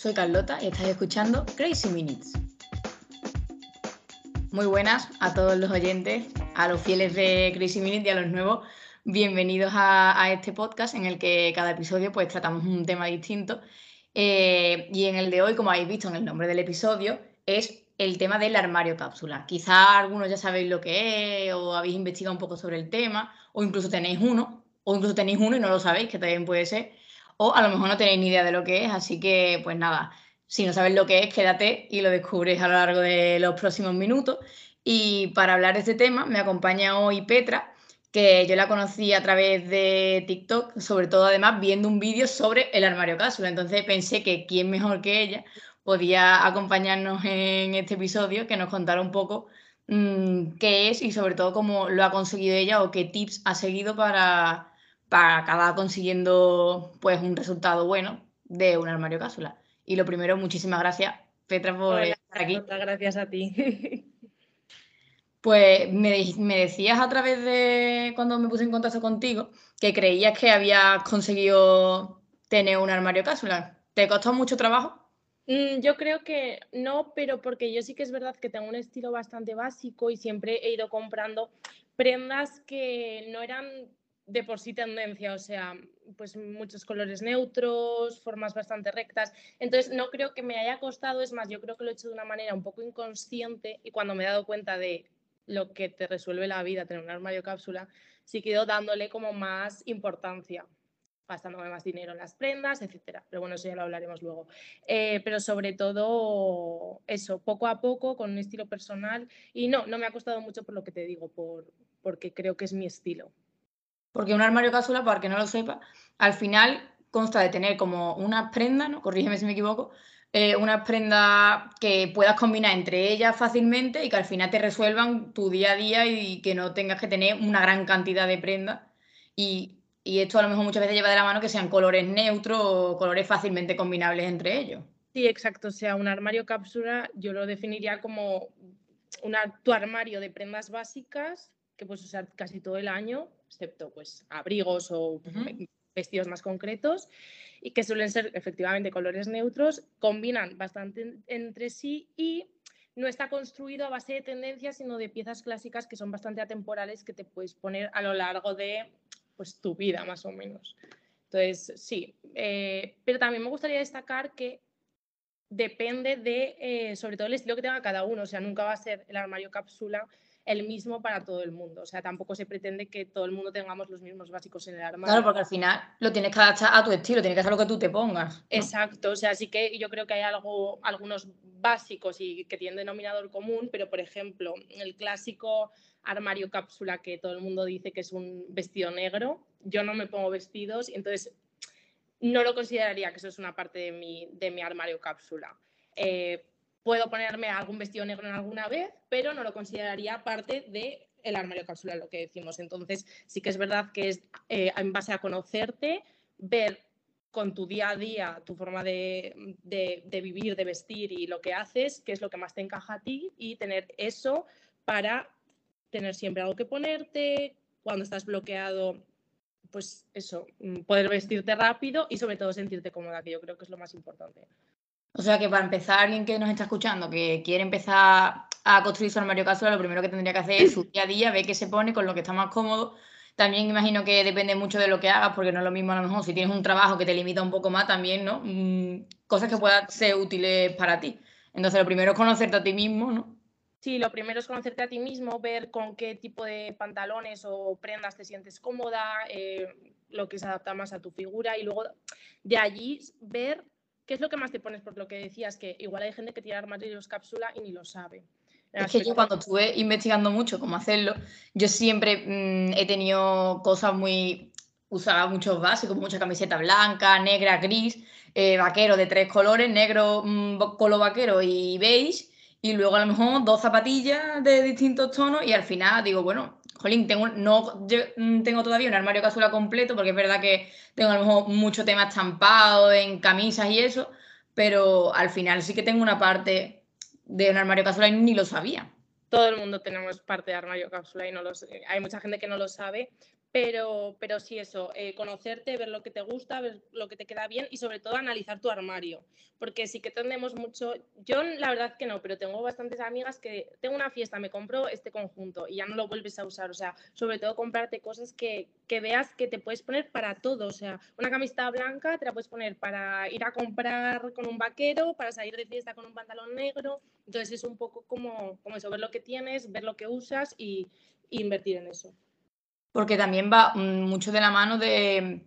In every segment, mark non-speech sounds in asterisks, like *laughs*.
soy Carlota y estáis escuchando Crazy Minutes. Muy buenas a todos los oyentes, a los fieles de Crazy Minutes y a los nuevos. Bienvenidos a, este podcast en el que cada episodio pues tratamos un tema distinto. Eh, y en el de hoy, como habéis visto en el nombre del episodio, es el tema del armario cápsula. Quizá algunos ya sabéis lo que es o habéis investigado un poco sobre el tema o incluso tenéis uno o incluso tenéis uno y no lo sabéis, que también puede ser o a lo mejor no tenéis ni idea de lo que es, así que pues nada, si no sabes lo que es, quédate y lo descubres a lo largo de los próximos minutos. Y para hablar de este tema me acompaña hoy Petra, que yo la conocí a través de TikTok, sobre todo además viendo un vídeo sobre el armario cápsula. Entonces pensé que quién mejor que ella podía acompañarnos en este episodio, que nos contara un poco mmm, qué es y sobre todo cómo lo ha conseguido ella o qué tips ha seguido para, para acabar consiguiendo pues un resultado bueno de un armario cápsula. Y lo primero, muchísimas gracias, Petra, por estar aquí. Muchas gracias a ti. *laughs* Pues me, me, decías a través de cuando me puse en contacto contigo que creías que habías conseguido tener un armario cápsula. ¿Te costó mucho trabajo? Mm, yo creo que no, pero porque yo sí que es verdad que tengo un estilo bastante básico y siempre he ido comprando prendas que no eran de por sí tendencia, o sea, pues muchos colores neutros, formas bastante rectas. Entonces, no creo que me haya costado, es más, yo creo que lo he hecho de una manera un poco inconsciente y cuando me he dado cuenta de lo que te resuelve la vida tener un armario cápsula, sí quedo dándole como más importancia, gastándome más dinero en las prendas, etcétera. Pero bueno, eso ya lo hablaremos luego. Eh, pero sobre todo eso, poco a poco, con un estilo personal. Y no, no me ha costado mucho por lo que te digo, por, porque creo que es mi estilo. Porque un armario cápsula, para que no lo sepa, al final consta de tener como unas prendas, ¿no? corrígeme si me equivoco, eh, unas prendas que puedas combinar entre ellas fácilmente y que al final te resuelvan tu día a día y que no tengas que tener una gran cantidad de prendas. Y, y esto a lo mejor muchas veces lleva de la mano que sean colores neutros o colores fácilmente combinables entre ellos. Sí, exacto. O sea, un armario cápsula yo lo definiría como una, tu armario de prendas básicas que puedes usar casi todo el año, excepto pues abrigos o vestidos más concretos, y que suelen ser efectivamente colores neutros, combinan bastante entre sí y no está construido a base de tendencias, sino de piezas clásicas que son bastante atemporales que te puedes poner a lo largo de pues, tu vida, más o menos. Entonces, sí, eh, pero también me gustaría destacar que depende de, eh, sobre todo, el estilo que tenga cada uno. O sea, nunca va a ser el armario cápsula el mismo para todo el mundo. O sea, tampoco se pretende que todo el mundo tengamos los mismos básicos en el armario. Claro, porque al final lo tienes que adaptar a tu estilo, tienes que hacer lo que tú te pongas. Exacto, o sea, sí que yo creo que hay algo, algunos básicos y que tienen denominador común, pero por ejemplo, el clásico armario cápsula que todo el mundo dice que es un vestido negro, yo no me pongo vestidos y entonces no lo consideraría que eso es una parte de mi, de mi armario cápsula. Eh, Puedo ponerme algún vestido negro en alguna vez, pero no lo consideraría parte del el armario cápsula, lo que decimos. Entonces, sí que es verdad que es eh, en base a conocerte, ver con tu día a día, tu forma de, de, vivir, de vestir y lo que haces, qué es lo que más te encaja a ti y tener eso para tener siempre algo que ponerte, cuando estás bloqueado, pues eso, mm, poder vestirte rápido y sobre todo sentirte cómoda, que yo creo que es lo más importante. O sea que para empezar, alguien que nos está escuchando, que quiere empezar a construir su armario cápsula, lo primero que tendría que hacer es su día a día, ver qué se pone con lo que está más cómodo. También imagino que depende mucho de lo que hagas, porque no es lo mismo a lo mejor si tienes un trabajo que te limita un poco más también, ¿no? Mm, cosas que puedan ser útiles para ti. Entonces, lo primero es conocerte a ti mismo, ¿no? Sí, lo primero es conocerte a ti mismo, ver con qué tipo de pantalones o prendas te sientes cómoda, eh, lo que se adapta más a tu figura y luego de allí ver ¿Qué es lo que más te pones? Por lo que decías, que igual hay gente que tiene armarios cápsula y ni lo sabe. Es que yo cuando estuve investigando mucho cómo hacerlo, yo siempre mm, he tenido cosas muy... Usaba muchos básicos, mucha camiseta blanca, negra, gris, eh, vaquero de tres colores, negro, mm, color vaquero y beige, y luego a lo mejor dos zapatillas de distintos tonos y al final digo, bueno, jolín, tengo, no mm, tengo todavía un armario cápsula completo porque es verdad que tengo a lo mejor mucho tema estampado en camisas y eso, pero al final sí que tengo una parte de un armario cápsula y ni lo sabía. Todo el mundo tenemos parte de armario cápsula y no lo Hay mucha gente que no lo sabe, Pero, pero sí, eso, eh, conocerte, ver lo que te gusta, ver lo que te queda bien y sobre todo analizar tu armario. Porque sí que tendemos mucho, yo la verdad que no, pero tengo bastantes amigas que tengo una fiesta, me compro este conjunto y ya no lo vuelves a usar. O sea, sobre todo comprarte cosas que, que veas que te puedes poner para todo. O sea, una camiseta blanca te la puedes poner para ir a comprar con un vaquero, para salir de fiesta con un pantalón negro. Entonces es un poco como, como eso, ver lo que tienes, ver lo que usas y invertir en eso porque también va mm, mucho de la mano de,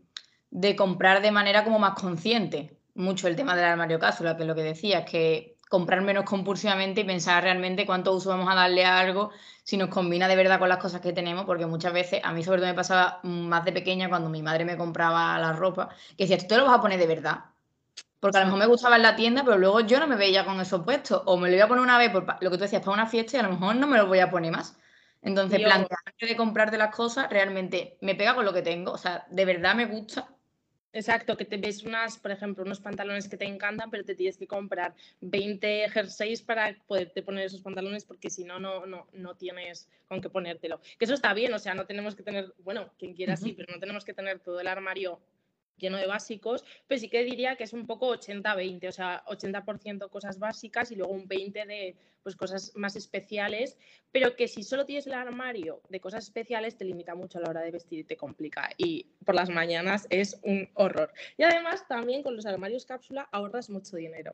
comprar de manera como más consciente. Mucho el tema del armario cápsula, que es lo que decías, que comprar menos compulsivamente y pensar realmente cuánto uso vamos a darle a algo, si nos combina de verdad con las cosas que tenemos, porque muchas veces, a mí sobre todo me pasaba más de pequeña cuando mi madre me compraba la ropa, que decía, tú te lo vas a poner de verdad. Porque a lo mejor me gustaba en la tienda, pero luego yo no me veía con eso puesto. O me lo iba a poner una vez, por lo que tú decías, para una fiesta y a lo mejor no me lo voy a poner más. Entonces, Yo... plantearme de comprarte las cosas realmente me pega con lo que tengo. O sea, de verdad me gusta. Exacto, que te ves unas, por ejemplo, unos pantalones que te encantan, pero te tienes que comprar 20 jerseys para poderte poner esos pantalones porque si no, no, no, no tienes con qué ponértelo. Que eso está bien, o sea, no tenemos que tener, bueno, quien quiera sí, pero no tenemos que tener todo el armario lleno de básicos, pero sí que diría que es un poco 80-20, o sea, 80% cosas básicas y luego un 20% de pues, cosas más especiales, pero que si solo tienes el armario de cosas especiales te limita mucho a la hora de vestir y te complica y por las mañanas es un horror. Y además también con los armarios cápsula ahorras mucho dinero.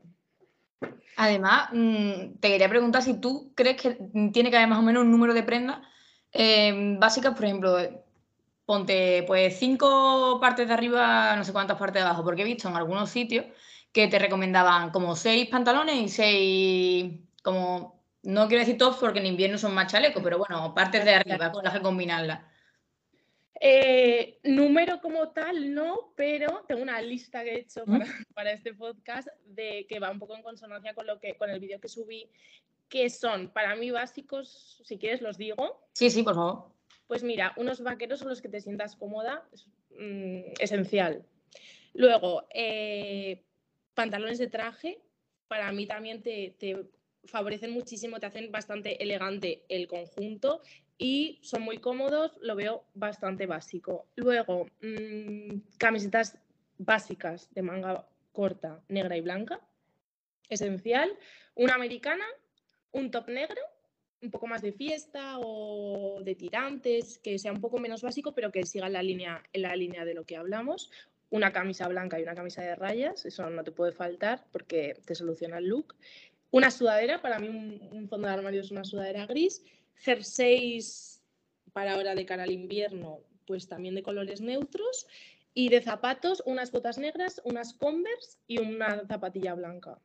Además, mm, te quería preguntar si tú crees que tiene que haber más o menos un número de prendas eh, básicas, por ejemplo, ponte pues cinco partes de arriba, no sé cuántas partes de abajo, porque he visto en algunos sitios que te recomendaban como seis pantalones y seis, como, no quiero decir tops porque en invierno son más chalecos, pero bueno, partes de arriba con las que combinarlas. Eh, número como tal, no, pero tengo una lista que he hecho para, *laughs* para, este podcast de que va un poco en consonancia con lo que con el vídeo que subí, que son para mí básicos, si quieres los digo. Sí, sí, por favor. Pues mira, unos vaqueros son los que te sientas cómoda, es mm, esencial. Luego, eh, pantalones de traje, para mí también te, favorecen muchísimo, te hacen bastante elegante el conjunto y son muy cómodos, lo veo bastante básico. Luego, mm, camisetas básicas de manga corta, negra y blanca, esencial. Una americana, un top negro un poco más de fiesta o de tirantes, que sea un poco menos básico, pero que siga en la línea, en la línea de lo que hablamos. Una camisa blanca y una camisa de rayas, eso no te puede faltar porque te soluciona el look. Una sudadera, para mí un, fondo de armario es una sudadera gris. Jerseys para ahora de cara al invierno, pues también de colores neutros. Y de zapatos, unas botas negras, unas Converse y una zapatilla blanca.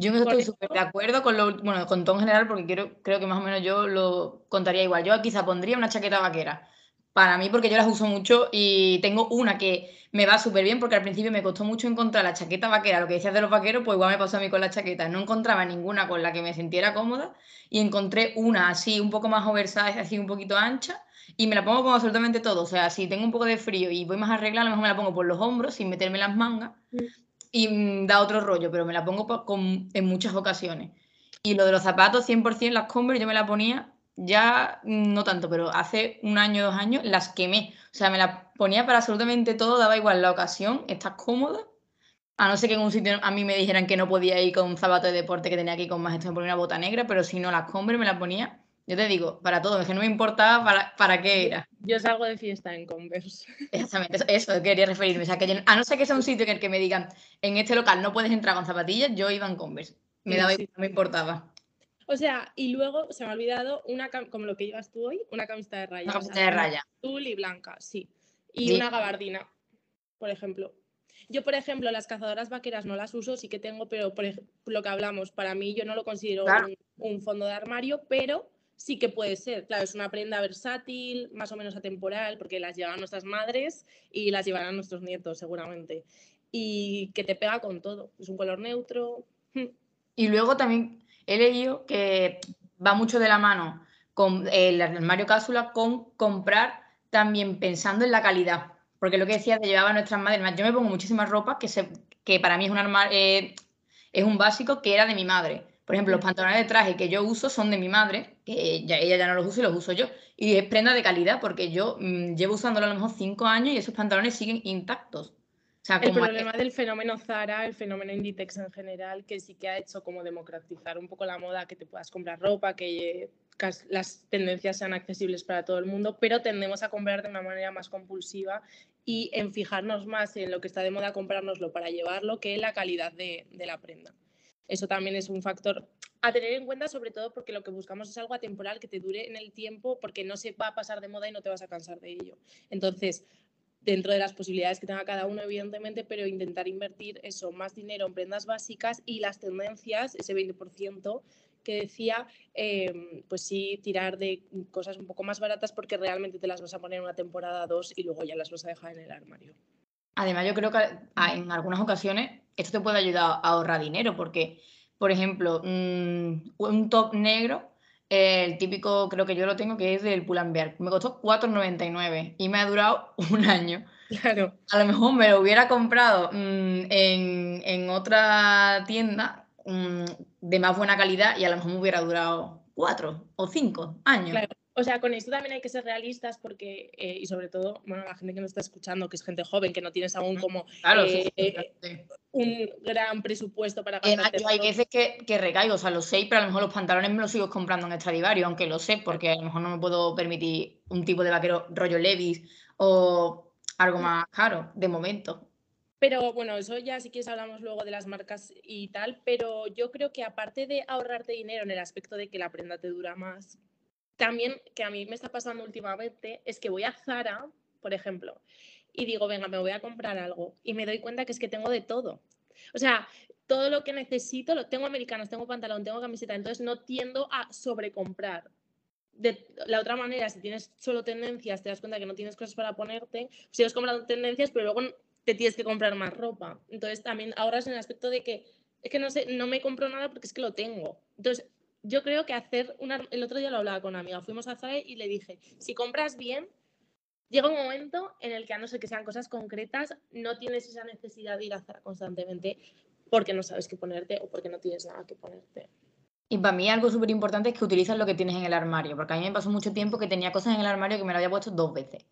Yo estoy súper de acuerdo con lo, bueno, con todo en general, porque quiero, creo que más o menos yo lo contaría igual. Yo quizá pondría una chaqueta vaquera. Para mí, porque yo las uso mucho y tengo una que me va súper bien, porque al principio me costó mucho encontrar la chaqueta vaquera. Lo que decías de los vaqueros, pues igual me pasó a mí con la chaqueta. No encontraba ninguna con la que me sintiera cómoda y encontré una así, un poco más oversize, así un poquito ancha. Y me la pongo con absolutamente todo. O sea, si tengo un poco de frío y voy más arreglada, a lo mejor me la pongo por los hombros sin meterme las mangas. Y mm, da otro rollo, pero me la pongo en muchas ocasiones. Y lo de los zapatos, 100% las Converse, yo me la ponía ya mm, no tanto, pero hace un año, dos años, las quemé. O sea, me las ponía para absolutamente todo, daba igual la ocasión, estás cómoda. A no ser que en un sitio a mí me dijeran que no podía ir con un zapato de deporte, que tenía que ir con más, esto me ponía una bota negra, pero si no, las Converse me las ponía yo te digo, para todo, es que no me importaba para, para qué era. Yo salgo de fiesta en Converse. Exactamente, eso, quería referirme. O sea, que a no ser que sea un sitio en el que me digan, en este local no puedes entrar con zapatillas, yo iba en Converse. Me daba no me importaba. O sea, y luego se me ha olvidado, una como lo que llevas tú hoy, una camiseta de raya. Una camiseta de raya. Azul y blanca, sí. Y una gabardina, por ejemplo. Yo, por ejemplo, las cazadoras vaqueras no las uso, sí que tengo, pero por lo que hablamos, para mí yo no lo considero un, fondo de armario, pero sí que puede ser. Claro, es una prenda versátil, más o menos atemporal, porque las llevan nuestras madres y las llevarán nuestros nietos seguramente. Y que te pega con todo. Es un color neutro. Y luego también he leído que va mucho de la mano con el armario cápsula con comprar también pensando en la calidad. Porque lo que decía de llevaba nuestras madres, yo me pongo muchísimas ropas que, se, que para mí es un, armario, eh, es un básico que era de mi madre Por ejemplo, los pantalones de traje que yo uso son de mi madre, que ya, ella ya no los usa y los uso yo. Y es prenda de calidad porque yo mm, llevo usándolo a lo mejor cinco años y esos pantalones siguen intactos. O sea, el problema del fenómeno Zara, el fenómeno Inditex en general, que sí que ha hecho como democratizar un poco la moda, que te puedas comprar ropa, que las tendencias sean accesibles para todo el mundo, pero tendemos a comprar de una manera más compulsiva y en fijarnos más en lo que está de moda, comprárnoslo para llevarlo, que en la calidad de, la prenda. Eso también es un factor a tener en cuenta, sobre todo porque lo que buscamos es algo atemporal que te dure en el tiempo, porque no se va a pasar de moda y no te vas a cansar de ello. Entonces, dentro de las posibilidades que tenga cada uno, evidentemente, pero intentar invertir eso, más dinero en prendas básicas y las tendencias, ese 20%, que decía, em, pues sí, tirar de cosas un poco más baratas porque realmente te las vas a poner una temporada dos y luego ya las vas a dejar en el armario. Además, yo creo que en algunas ocasiones esto te puede ayudar a ahorrar dinero porque, por ejemplo, mm, un top negro, el típico, creo que yo lo tengo, que es del Pull&Bear, me costó 4,99 y me ha durado *laughs* un año. Claro. A lo mejor me lo hubiera comprado mm, en, en, otra tienda Mm, de más buena calidad y a lo mejor me hubiera durado cuatro o cinco años. O sea, con esto también hay que ser realistas porque, eh, y sobre todo, bueno, la gente que nos está escuchando, que es gente joven, que no tienes aún como eh, un gran presupuesto para gastar. hay veces que, que, recaigo, o sea, lo sé, pero a lo mejor los pantalones me los sigo comprando en Extradivario, aunque lo sé, porque a lo mejor no me puedo permitir un tipo de vaquero rollo Levis o algo mm. más caro, de momento. Pero bueno, eso ya si quieres hablamos luego de las marcas y tal, pero yo creo que aparte de ahorrarte dinero en el aspecto de que la prenda te dura más, también que a mí me está pasando últimamente es que voy a Zara, por ejemplo, y digo, venga, me voy a comprar algo y me doy cuenta que es que tengo de todo. O sea, todo lo que necesito, lo tengo americanos, tengo pantalón, tengo camiseta, entonces no tiendo a sobrecomprar. De la otra manera, si tienes solo tendencias, te das cuenta que no tienes cosas para ponerte, sigues comprando tendencias, pero luego te tienes que comprar más ropa. Entonces también ahorras en el aspecto de que es que no sé, no me compro nada porque es que lo tengo. Entonces, yo creo que hacer una, el otro día lo hablaba con una amiga, fuimos a Zara y le dije, si compras bien, llega un momento en el que a no ser que sean cosas concretas, no tienes esa necesidad de ir a Zara constantemente porque no sabes qué ponerte o porque no tienes nada que ponerte. Y para mí algo súper importante es que utilizas lo que tienes en el armario, porque a mí me pasó mucho tiempo que tenía cosas en el armario que me lo había puesto dos veces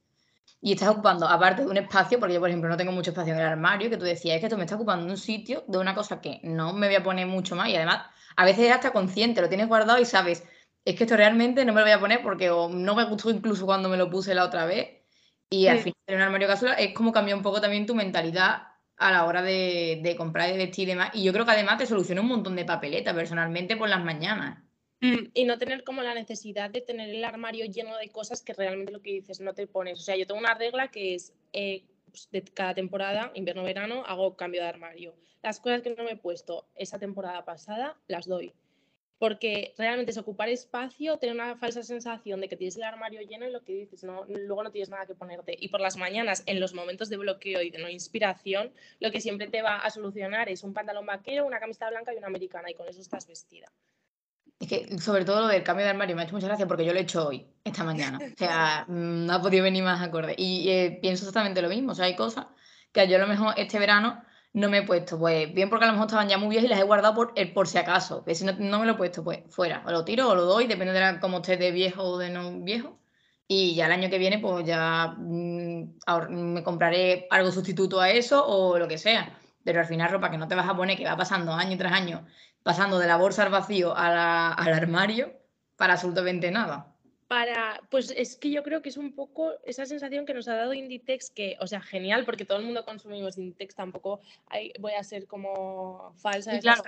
y estás ocupando, aparte de un espacio, porque yo, por ejemplo, no tengo mucho espacio en el armario, que tú decías, es que tú me estás ocupando un sitio de una cosa que no me voy a poner mucho más y además a veces es hasta consciente, lo tienes guardado y sabes, es que esto realmente no me lo voy a poner porque no me gustó incluso cuando me lo puse la otra vez y al final tener un armario casual es como cambiar un poco también tu mentalidad a la hora de, de comprar y de vestir y demás. Y yo creo que además te soluciona un montón de papeleta personalmente por las mañanas. Mm, y no tener como la necesidad de tener el armario lleno de cosas que realmente lo que dices no te pones. O sea, yo tengo una regla que es eh, pues, de cada temporada, invierno-verano, hago cambio de armario. Las cosas que no me he puesto esa temporada pasada, las doy. Porque realmente es ocupar espacio, tener una falsa sensación de que tienes el armario lleno y lo que dices, no, luego no tienes nada que ponerte. Y por las mañanas, en los momentos de bloqueo y de no inspiración, lo que siempre te va a solucionar es un pantalón vaquero, una camiseta blanca y una americana, y con eso estás vestida. Es que sobre todo lo del cambio de armario me ha hecho mucha gracia porque yo lo he hecho hoy, esta mañana. O sea, *laughs* mm, no ha podido venir más acorde. Y eh, pienso exactamente lo mismo. O sea, hay cosas que yo a lo mejor este verano no me he puesto. Pues bien porque a lo mejor estaban ya muy viejas y las he guardado por, el, por si acaso. Que si no, no, me lo he puesto, pues fuera. O lo tiro o lo doy, depende de cómo esté de viejo o de no viejo. Y ya el año que viene, pues ya mm, me compraré algo sustituto a eso o lo que sea. Pero al final ropa que no te vas a poner, que va pasando año tras año pasando de la bolsa al vacío al armario para absolutamente nada. Para, pues es que yo creo que es un poco esa sensación que nos ha dado Inditex, que, o sea, genial, porque todo el mundo consumimos Inditex, tampoco voy a ser como falsa. claro,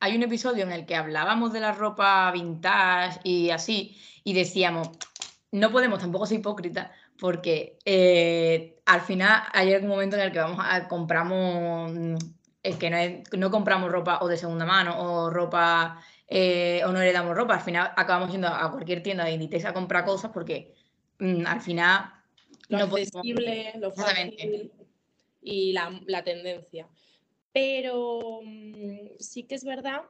hay un episodio en el que hablábamos de la ropa vintage y así, y decíamos, no podemos tampoco ser hipócritas, porque eh, al final hay algún momento en el que vamos a compramos es que no, compramos ropa o de segunda mano o ropa eh, o no heredamos ropa, al final acabamos yendo a cualquier tienda de Inditex a comprar cosas porque mm, al final lo no accesible, lo fácil y la, tendencia. Pero mm, sí que es verdad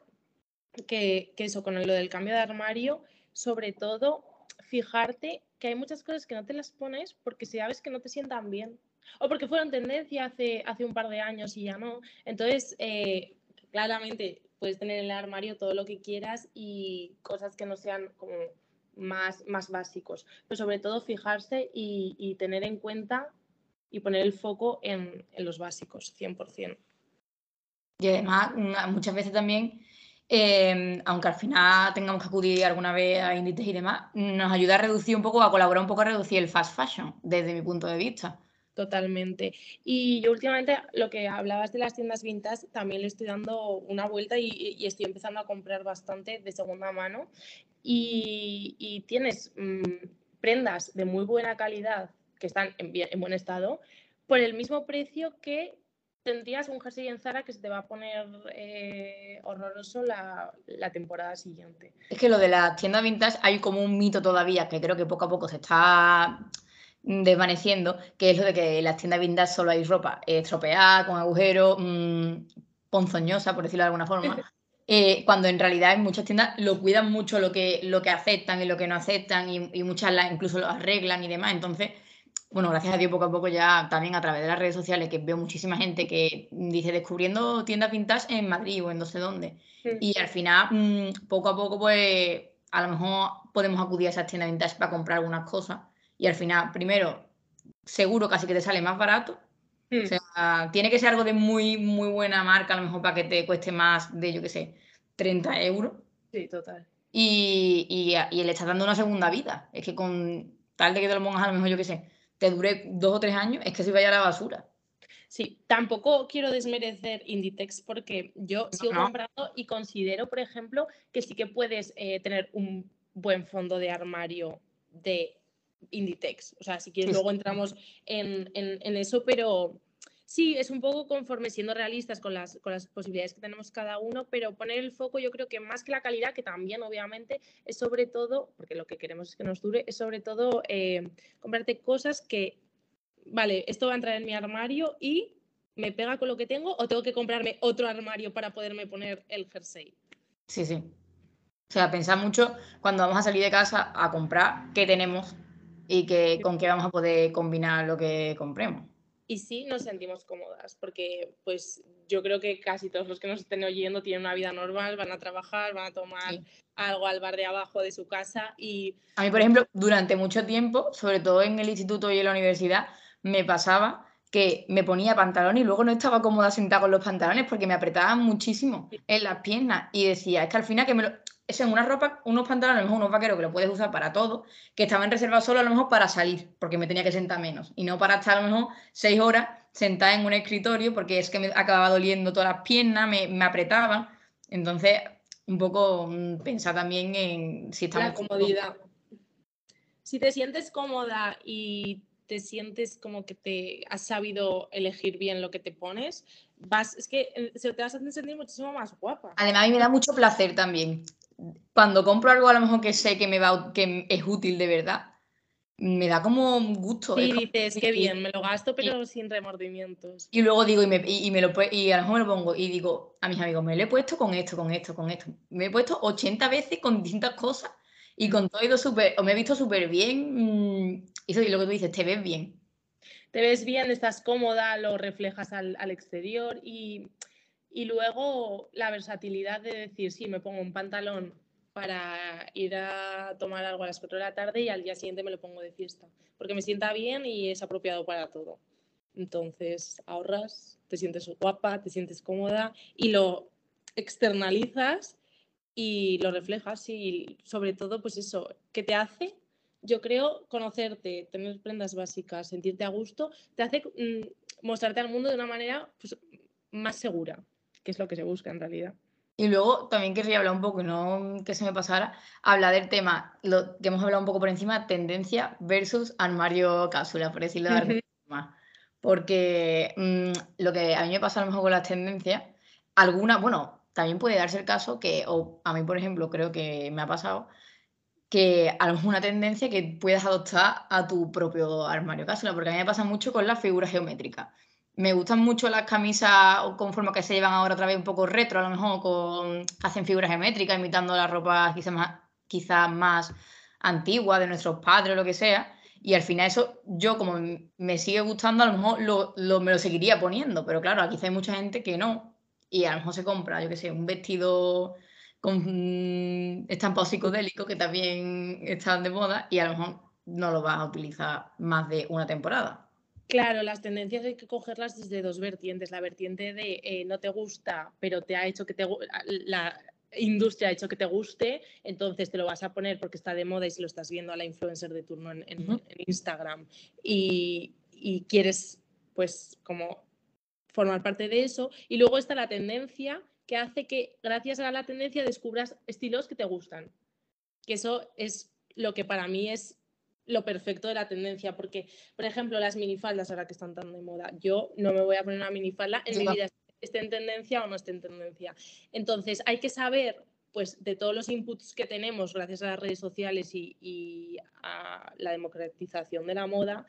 que, que eso, con lo del cambio de armario, sobre todo fijarte que hay muchas cosas que no te las pones porque sabes que no te sientan bien o porque fueron tendencia hace, hace un par de años y ya no. Entonces, eh, claramente puedes tener en el armario todo lo que quieras y cosas que no sean como más, más básicos, pero sobre todo fijarse y, tener en cuenta y poner el foco en, los básicos, 100%. Y además, muchas veces también, em, aunque al final tengamos que acudir alguna vez a índices y demás, nos ayuda a reducir un poco, a colaborar un poco a reducir el fast fashion, desde mi punto de vista. Totalmente. Y yo últimamente lo que hablabas de las tiendas vintage, también le estoy dando una vuelta y, estoy empezando a comprar bastante de segunda mano. Y, tienes mm, prendas de muy buena calidad que están en, en, buen estado por el mismo precio que tendrías un jersey en Zara que se te va a poner eh, horroroso la, la, temporada siguiente. Es que lo de las tiendas vintage hay como un mito todavía que creo que poco a poco se está desvaneciendo, que es lo de que en las tiendas vintage solo hay ropa estropeada, con agujeros, mmm, ponzoñosa, por decirlo de alguna forma. *laughs* Eh, cuando en realidad en muchas tiendas lo cuidan mucho lo que, lo que aceptan y lo que no aceptan y, muchas incluso lo arreglan y demás. Entonces, bueno, gracias a Dios poco a poco ya también a través de las redes sociales que veo muchísima gente que dice descubriendo tiendas vintage en Madrid o en no sé dónde. Y al final, mm, poco a poco, pues a lo mejor podemos acudir a esas tiendas vintage para comprar algunas cosas y al final, primero, seguro casi que te sale más barato. O sea, tiene que ser algo de muy, muy buena marca, a lo mejor para que te cueste más de, yo qué sé, 30 euros. Sí, total. Y, y, le estás dando una segunda vida. Es que con tal de que te lo pongas a lo mejor, yo qué sé, te dure dos o tres años, es que se vaya a la basura. Sí, tampoco quiero desmerecer Inditex porque yo sigo comprando y considero, por ejemplo, que sí que puedes eh, tener un buen fondo de armario de Inditex. O sea, si quieres, luego entramos en, eso, pero sí, es un poco conforme siendo realistas con las, con las posibilidades que tenemos cada uno, pero poner el foco yo creo que más que la calidad, que también obviamente es sobre todo, porque lo que queremos es que nos dure, es sobre todo eh, comprarte cosas que, vale, esto va a entrar en mi armario y me pega con lo que tengo o tengo que comprarme otro armario para poderme poner el jersey. Sí, sí. O sea, pensar mucho cuando vamos a salir de casa a comprar qué tenemos y que con qué vamos a poder combinar lo que compremos. Y sí nos sentimos cómodas, porque pues yo creo que casi todos los que nos estén oyendo tienen una vida normal, van a trabajar, van a tomar algo al bar de abajo de su casa y... A mí, por ejemplo, durante mucho tiempo, sobre todo en el instituto y en la universidad, me pasaba que me ponía pantalón y luego no estaba cómoda sentada con los pantalones porque me apretaban muchísimo en las piernas y decía, es que al final que me lo eso en una ropa, unos pantalones, unos vaqueros que lo puedes usar para todo, que estaban reservados solo a lo mejor para salir, porque me tenía que sentar menos, y no para estar a lo mejor seis horas sentada en un escritorio, porque es que me acababa doliendo todas las piernas, me, me apretaban. Entonces, un poco mm, pensar también en si estamos... La comodidad. Si te sientes cómoda y te sientes como que te has sabido elegir bien lo que te pones, vas, es que eh, se te vas a sentir muchísimo más guapa. Además, a mí me da mucho placer también cuando compro algo a lo mejor que sé que me va que es útil de verdad, me da como un gusto. Sí, dices, qué bien, me lo gasto, pero sin remordimientos. Y luego digo, y, me, y, me lo, y a lo mejor me lo pongo y digo a mis amigos, me lo he puesto con esto, con esto, con esto. Me he puesto 80 veces con distintas cosas y con todo ido súper, o me he visto súper bien. Mm, y eso es lo que tú dices, te ves bien. Te ves bien, estás cómoda, lo reflejas al, al exterior y y luego la versatilidad de decir, sí, me pongo un pantalón para ir a tomar algo a las 4 de la tarde y al día siguiente me lo pongo de fiesta, porque me sienta bien y es apropiado para todo. Entonces ahorras, te sientes guapa, te sientes cómoda y lo externalizas y lo reflejas y sobre todo pues eso, que te hace, yo creo, conocerte, tener prendas básicas, sentirte a gusto, te hace mm, mostrarte al mundo de una manera pues, más segura que es lo que se busca en realidad. Y luego también querría hablar un poco, no que se me pasara, hablar del tema, lo que hemos hablado un poco por encima, tendencia versus armario cápsula, por decirlo de alguna *laughs* forma. Porque mm, lo que a mí me pasa a lo mejor con las tendencias, alguna, bueno, también puede darse el caso que, o a mí por ejemplo creo que me ha pasado, que a lo mejor una tendencia que puedas adoptar a tu propio armario cápsula, porque a mí me pasa mucho con las figuras geométricas me gustan mucho las camisas con forma que se llevan ahora otra vez un poco retro, a lo mejor con hacen figuras geométricas, imitando la ropa quizás más, quizás más antigua de nuestros padres o lo que sea. Y al final eso, yo como me sigue gustando, a lo mejor lo, me lo seguiría poniendo. Pero claro, aquí hay mucha gente que no. y a lo mejor se compra, yo qué sé, un vestido con mm, estampado psicodélico que también están de moda y a lo mejor no lo vas a utilizar más de una temporada. Claro, las tendencias hay que cogerlas desde dos vertientes. La vertiente de eh, no te gusta, pero te ha hecho que te la industria ha hecho que te guste, entonces te lo vas a poner porque está de moda y si lo estás viendo a la influencer de turno en, Instagram y, y, quieres pues como formar parte de eso. Y luego está la tendencia que hace que gracias a la tendencia descubras estilos que te gustan. Que eso es lo que para mí es lo perfecto de la tendencia, porque, por ejemplo, las minifaldas ahora que están tan de moda, yo no me voy a poner una minifalda en mi vida, esté en tendencia o no esté en tendencia. Entonces, hay que saber, pues, de todos los inputs que tenemos gracias a las redes sociales y, y a la democratización de la moda,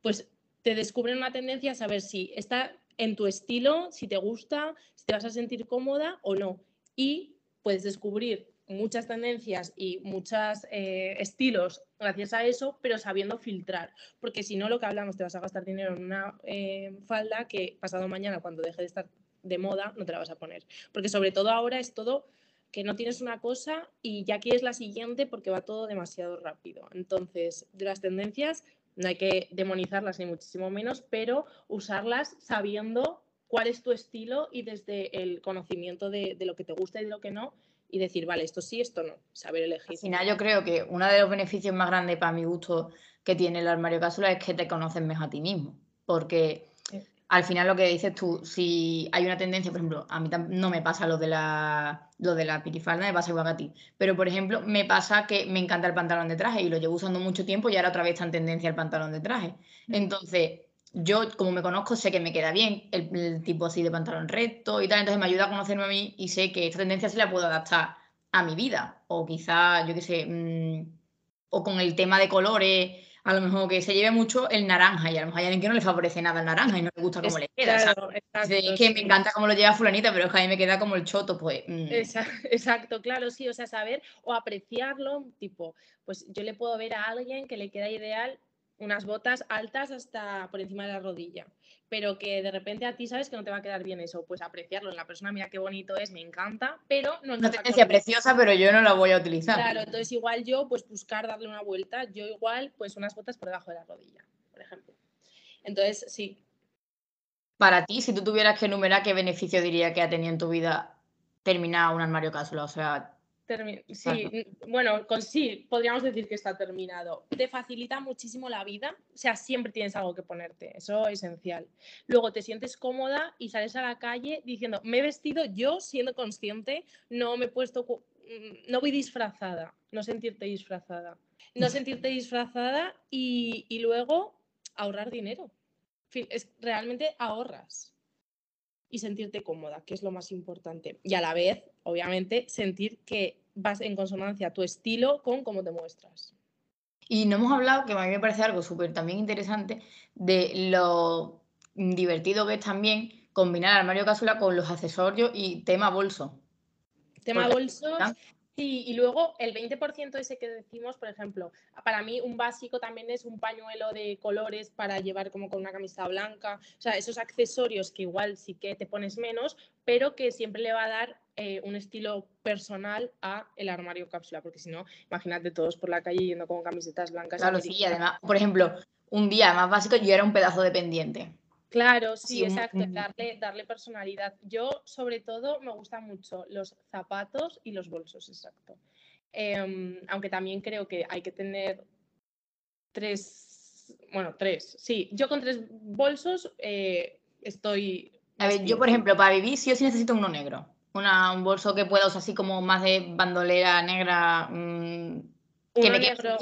pues te descubren una tendencia a saber si está en tu estilo, si te gusta, si te vas a sentir cómoda o no. Y puedes descubrir muchas tendencias y muchos eh, estilos gracias a eso, pero sabiendo filtrar. Porque si no, lo que hablamos, te vas a gastar dinero en una eh, falda que pasado mañana, cuando deje de estar de moda, no te la vas a poner. Porque sobre todo ahora es todo que no tienes una cosa y ya quieres la siguiente porque va todo demasiado rápido. Entonces, de las tendencias no hay que demonizarlas ni muchísimo menos, pero usarlas sabiendo cuál es tu estilo y desde el conocimiento de, lo que te gusta y de lo que no, y decir, vale, esto sí, esto no, saber elegir. Al final yo creo que uno de los beneficios más grandes para mi gusto que tiene el armario cápsula es que te conoces mejor a ti mismo, porque al final lo que dices tú, si hay una tendencia, por ejemplo, a mí no me pasa lo de la, lo de la pirifalda, me pasa igual a ti, pero por ejemplo, me pasa que me encanta el pantalón de traje y lo llevo usando mucho tiempo y ahora otra vez está en tendencia el pantalón de traje. Mm. Entonces, yo como me conozco, sé que me queda bien el, tipo así de pantalón recto y tal, entonces me ayuda a conocerme a mí y sé que esta tendencia sí la puedo adaptar a mi vida, o quizá, yo qué sé, mm, o con el tema de colores a lo mejor que se lleve mucho el naranja y a lo mejor hay alguien que no le favorece nada el naranja y no le gusta cómo le queda. es que me encanta cómo lo lleva fulanita, pero es que a mí me queda como el choto, pues. Mm. Exacto, claro, sí, o sea, saber o apreciarlo, tipo, pues yo le puedo ver a alguien que le queda ideal unas botas altas hasta por encima de la rodilla pero que de repente a ti sabes que no te va a quedar bien eso, pues apreciarlo en la persona, mira qué bonito es, me encanta, pero no Una tendencia preciosa, pero yo no la voy a utilizar. Claro, entonces igual yo pues buscar darle una vuelta, yo igual pues unas botas por debajo de la rodilla, por ejemplo. Entonces, sí. Para ti, si tú tuvieras que enumerar qué beneficio diría que ha tenido en tu vida terminar un armario cápsula, o sea, sí, bueno, con, sí, podríamos decir que está terminado. Te facilita muchísimo la vida, o sea, siempre tienes algo que ponerte, eso es esencial. Luego te sientes cómoda y sales a la calle diciendo, me he vestido yo siendo consciente, no me he puesto, mm, no voy disfrazada, no sentirte disfrazada. No sentirte disfrazada y, y luego ahorrar dinero. Es, realmente ahorras y sentirte cómoda, que es lo más importante. Y a la vez, obviamente, sentir que vas en consonancia tu estilo con cómo te muestras. Y no hemos hablado, que a mí me parece algo súper también interesante, de lo divertido que es también combinar el armario cápsula con los accesorios y tema bolso. Tema bolso Sí, y luego el 20% ese que decimos, por ejemplo, para mí un básico también es un pañuelo de colores para llevar como con una camisa blanca, o sea, esos accesorios que igual sí que te pones menos, pero que siempre le va a dar eh, un estilo personal a el armario cápsula, porque si no, imagínate todos por la calle yendo con camisetas blancas. Claro, sí, y además, por ejemplo, un día más básico yo era un pedazo de pendiente. Claro, sí, exacto, darle, darle personalidad. Yo, sobre todo, me gustan mucho los zapatos y los bolsos, exacto. Em, aunque también creo que hay que tener tres, bueno, tres, sí, yo con tres bolsos eh, estoy... A ver, yo, por ejemplo, para vivir sí o sí necesito uno negro. Una, un bolso que pueda usar así como más de bandolera negra. Mm, que me negro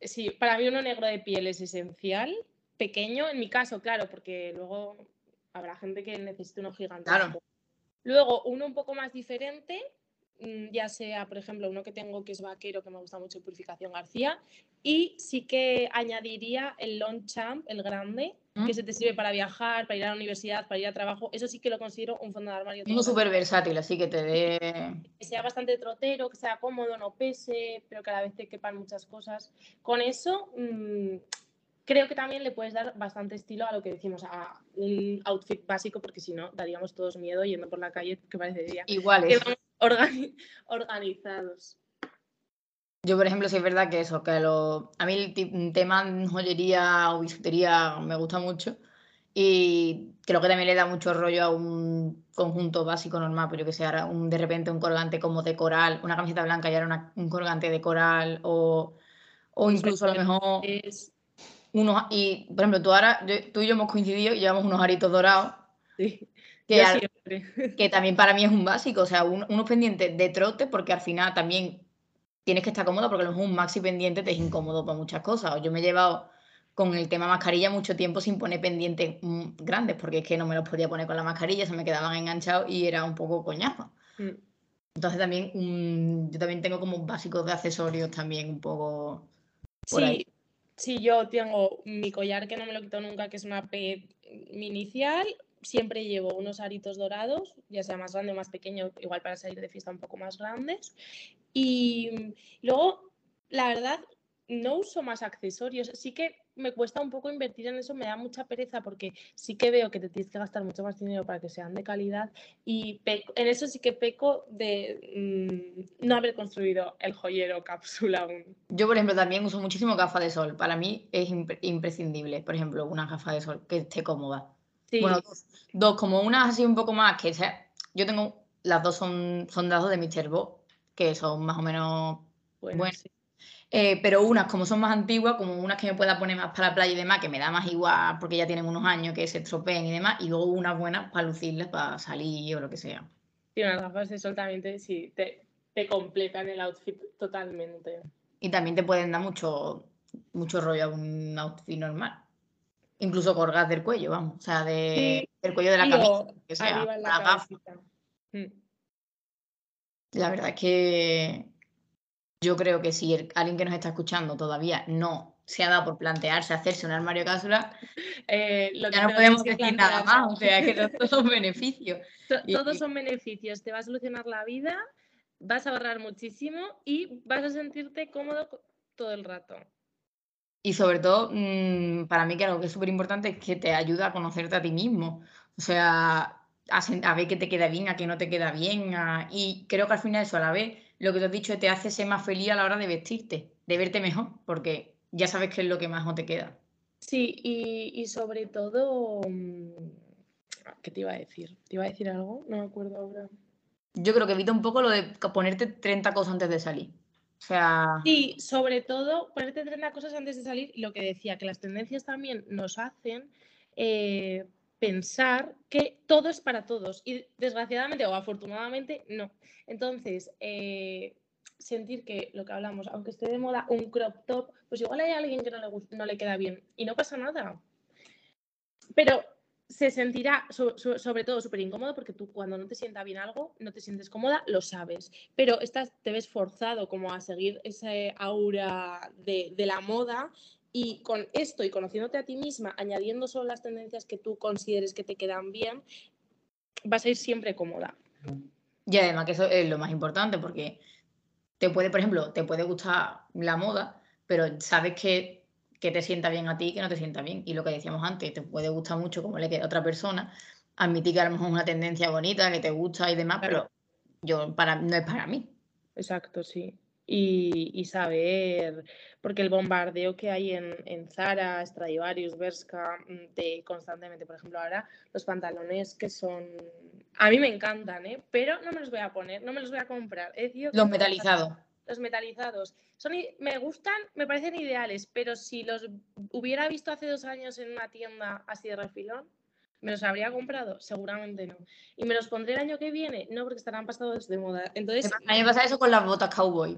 sí, para mí uno negro de piel es esencial pequeño, en mi caso, claro, porque luego habrá gente que necesite uno gigante. Luego, uno un poco más diferente, mm, ya sea, por ejemplo, uno que tengo que es vaquero, que me gusta mucho, Purificación García, y sí que añadiría el Longchamp, el grande, que mm. se te sirve para viajar, para ir a la universidad, para ir a trabajo. Eso sí que lo considero un fondo de armario. Uno súper versátil, así que te dé... Que sea bastante trotero, que sea cómodo, no pese, pero que a la vez te quepan muchas cosas. Con eso... Mm, creo que también le puedes dar bastante estilo a lo que decimos, a un outfit básico, porque si no, daríamos todos miedo yendo por la calle, que parecería Iguales. que vamos organizados. Yo, por ejemplo, sí es verdad que eso, que lo, a mí el tema joyería o bisutería me gusta mucho y creo que también le da mucho rollo a un conjunto básico normal, pero pues que sea un, de repente un colgante como de coral, una camiseta blanca y ahora un colgante de coral o, o incluso a lo mejor unos, y por ejemplo, tú ahora, tú y yo hemos coincidido y llevamos unos aritos dorados. Sí. Que, *laughs* que, también para mí es un básico, o sea, unos pendientes de trote, porque al final también tienes que estar cómodo, porque a lo mejor un maxi pendiente te es incómodo para muchas cosas. O yo me he llevado con el tema mascarilla mucho tiempo sin poner pendientes mm, grandes, porque es que no me los podía poner con la mascarilla, se me quedaban enganchados y era un poco coñazo. Mm. Entonces también yo también tengo como básicos de accesorios también un poco sí, Sí, yo tengo mi collar que no me lo quito nunca, que es una P inicial. Siempre llevo unos aritos dorados, ya sea más grande o más pequeño, igual para salir de fiesta un poco más grandes. Y luego, la verdad, no uso más accesorios. Sí que me cuesta un poco invertir en eso, me da mucha pereza porque sí que veo que te tienes que gastar mucho más dinero para que sean de calidad y en eso sí que peco de mm, no haber construido el joyero cápsula aún. Yo, por ejemplo, también uso muchísimo gafas de sol. Para mí es imprescindible, por ejemplo, una gafa de sol que esté cómoda. Bueno, dos, como una así un poco más, que sea, yo tengo, las dos son, son dados de Mr. Bo, que son más o menos buenas. Eh, pero unas, como son más antiguas, como unas que me pueda poner más para la playa y demás, que me da más igual porque ya tienen unos años que se estropeen y demás, y luego unas buenas para lucirlas, para salir o lo que sea. Y unas gafas de sol también te, sí, te, te completan el outfit totalmente. Y también te pueden dar mucho, mucho rollo a un outfit normal. Incluso colgar del cuello, vamos. O sea, de, del cuello de la camisa. Que sea, la, gafa. Mm. La verdad es que yo creo que si alguien que nos está escuchando todavía no se ha dado por plantearse hacerse un armario cápsula, *laughs* eh, ya no podemos decir nada más, o sea, que *laughs* todos son beneficios. todos son beneficios, te va a solucionar la vida, vas a ahorrar muchísimo y vas a sentirte cómodo todo el rato. Y sobre todo, mm, para mí que algo que es súper importante es que te ayuda a conocerte a ti mismo. O sea, a, ver qué te queda bien, a qué no te queda bien. y creo que al final eso a la vez lo que te has dicho te hace ser más feliz a la hora de vestirte, de verte mejor, porque ya sabes qué es lo que más te queda. Sí, y, sobre todo, mm, ¿qué te iba a decir? ¿Te iba a decir algo? No me acuerdo ahora. Yo creo que evita un poco lo de ponerte 30 cosas antes de salir. O sea... Sí, sobre todo ponerte 30 cosas antes de salir, lo que decía, que las tendencias también nos hacen eh, pensar que todo es para todos y desgraciadamente o afortunadamente no. Entonces, eh, sentir que lo que hablamos, aunque esté de moda un crop top, pues igual hay alguien que no le, no le queda bien y no pasa nada. Pero se sentirá sobre todo súper incómodo porque tú cuando no te sienta bien algo, no te sientes cómoda, lo sabes. Pero estás, te ves forzado como a seguir ese aura de, de la moda y con esto y conociéndote a ti misma, añadiendo solo las tendencias que tú consideres que te quedan bien, vas a ir siempre cómoda. Y además que eso es lo más importante porque te puede, por ejemplo, te puede gustar la moda, pero sabes que, que te sienta bien a ti y que no te sienta bien. Y lo que decíamos antes, te puede gustar mucho como le queda a otra persona, admitir que a lo mejor es una tendencia bonita, que te gusta y demás, pero yo para, no es para mí. Exacto, sí y, saber, porque el bombardeo que hay en, en Zara, Stradivarius, Berska, mm, de constantemente, por ejemplo, ahora los pantalones que son, a mí me encantan, ¿eh? pero no me los voy a poner, no me los voy a comprar. los metalizados. Los metalizados. Son, me gustan, me parecen ideales, pero si los hubiera visto hace dos años en una tienda así de refilón, ¿Me los habría comprado? Seguramente no. ¿Y me los pondré el año que viene? No, porque estarán pasados de moda. Entonces, a mí me pasa eso con las botas cowboy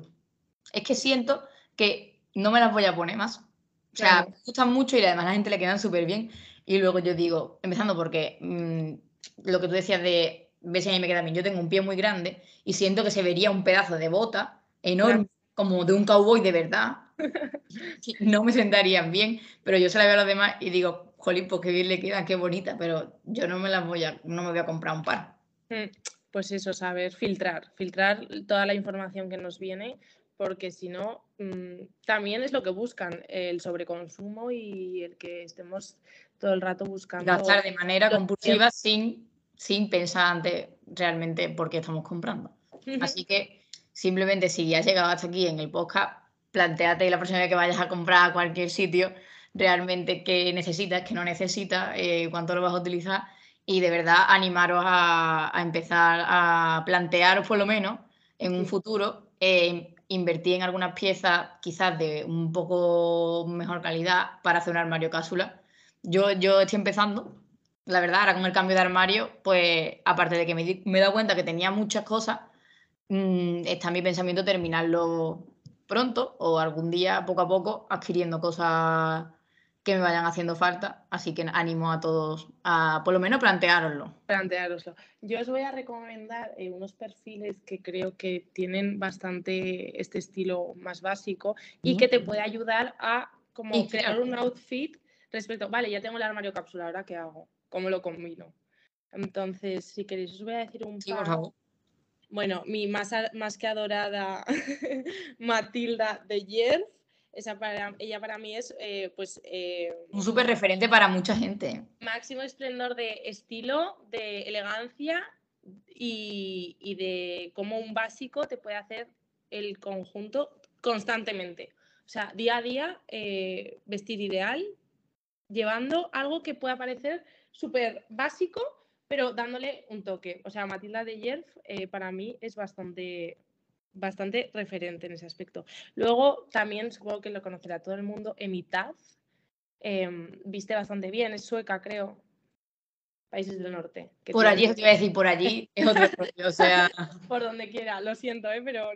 es que siento que no me las voy a poner más. O sea, me gustan mucho y además a la gente le quedan súper bien. Y luego yo digo, empezando porque mm, lo que tú decías de ver si a mí me queda bien, yo tengo un pie muy grande y siento que se vería un pedazo de bota enorme, como de un cowboy de verdad. *laughs* no me sentarían bien, pero yo se la veo a los demás y digo, jolín, pues qué bien le queda, qué bonita, pero yo no me las voy a, no me voy a comprar un par. Mm, pues eso, saber filtrar, filtrar toda la información que nos viene porque si no, mm, también es lo que buscan, el sobreconsumo y el que estemos todo el rato buscando. Gastar de manera compulsiva sin, sin pensar antes realmente por qué estamos comprando. Así que simplemente si ya has llegado hasta aquí en el podcast, planteate la próxima vez que vayas a comprar a cualquier sitio realmente qué necesitas, qué no necesitas, eh, cuánto lo vas a utilizar y de verdad animaros a, empezar a plantearos por lo menos en un futuro eh, invertir en algunas piezas quizás de un poco mejor calidad para hacer un armario cápsula. Yo, yo estoy empezando, la verdad, ahora con el cambio de armario, pues aparte de que me, me he dado cuenta que tenía muchas cosas, mmm, está mi pensamiento terminarlo pronto o algún día, poco a poco, adquiriendo cosas que me vayan haciendo falta, así que animo a todos a por lo menos planteároslo. Planteároslo. Yo os voy a recomendar eh, unos perfiles que creo que tienen bastante este estilo más básico y que te puede ayudar a como crear un outfit respecto, vale, ya tengo el armario cápsula, ahora qué hago, cómo lo combino. Entonces, si queréis os voy a decir un sí, Bueno, mi más, más que adorada *laughs* Matilda de Yerf esa para, ella para mí es eh, pues... Eh, un súper referente para mucha gente. Máximo esplendor de estilo, de elegancia y, de cómo un básico te puede hacer el conjunto constantemente. O sea, día a día, eh, vestir ideal, llevando algo que pueda parecer súper básico, pero dándole un toque. O sea, Matilda de Yerf para mí es bastante, bastante referente en ese aspecto. Luego también supongo que lo conocerá todo el mundo, Emitaz, em, viste bastante bien, es sueca creo, países del norte. por allí, te iba a decir, por allí es otro o sea... *laughs* por donde quiera, lo siento, ¿eh? pero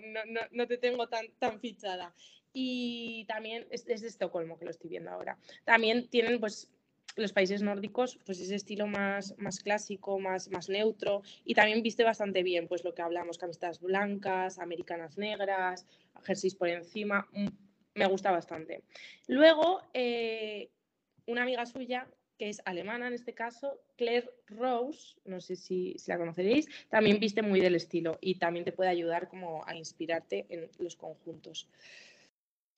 no, te tengo tan, tan fichada. Y también es, es de Estocolmo que lo estoy viendo ahora. También tienen pues los países nórdicos, pues ese estilo más, más clásico, más, más neutro, y también viste bastante bien, pues lo que hablamos, camisetas blancas, americanas negras, jerseys por encima, mm, me gusta bastante. Luego, eh, una amiga suya, que es alemana en este caso, Claire Rose, no sé si, si, la conoceréis, también viste muy del estilo y también te puede ayudar como a inspirarte en los conjuntos.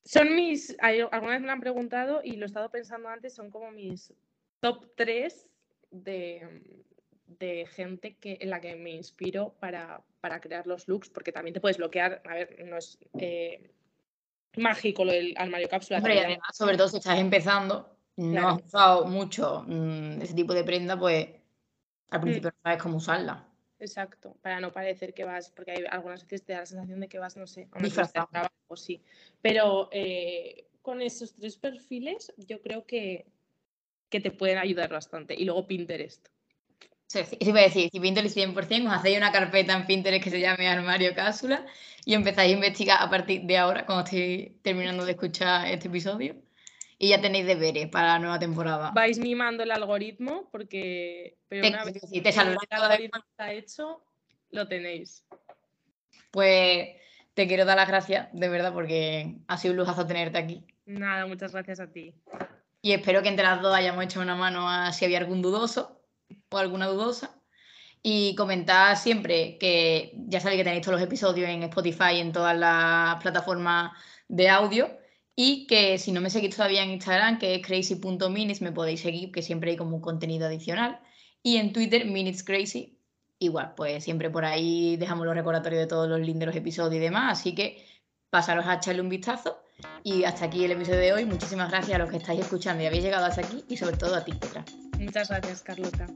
Son mis, alguna vez me lo han preguntado y lo he estado pensando antes, son como mis top 3 de, de gente que, en la que me inspiro para, para, crear los looks, porque también te puedes bloquear, a ver, no es eh, mágico lo del armario cápsula. Hombre, además, sobre todo si estás empezando, no has usado mucho mm, ese tipo de prenda, pues al mm. principio no sabes cómo usarla. Exacto, para no parecer que vas, porque hay algunas veces te da la sensación de que vas, no sé, a trabajo, sí. Pero eh, con esos tres perfiles yo creo que, que te pueden ayudar bastante. Y luego Pinterest. Sí, sí, iba a decir, si Pinterest 100%, os hacéis una carpeta en Pinterest que se llame Armario Cápsula y empezáis a investigar a partir de ahora, cuando estoy terminando de escuchar este episodio y ya tenéis deberes para la nueva temporada. Vais mimando el algoritmo porque pero una vez que el algoritmo está hecho, lo tenéis. Pues te quiero dar las gracias, de verdad, porque ha sido un lujazo tenerte aquí. Nada, muchas gracias a ti. Y espero que entre las dos hayamos hecho una mano a si había algún dudoso o alguna dudosa. Y comentad siempre que ya sabéis que tenéis todos los episodios en Spotify y en todas las plataformas de audio y que si no me seguís todavía en Instagram, que es crazy.minutes, me podéis seguir, que siempre hay como un contenido adicional. Y en Twitter, minutescrazy, igual, pues siempre por ahí dejamos los recordatorios de todos los links de los episodios y demás. Así que pasaros a echarle un vistazo. Y hasta aquí el episodio de hoy. Muchísimas gracias a los que estáis escuchando y habéis llegado hasta aquí y sobre todo a ti, Petra. Muchas gracias, Carlota.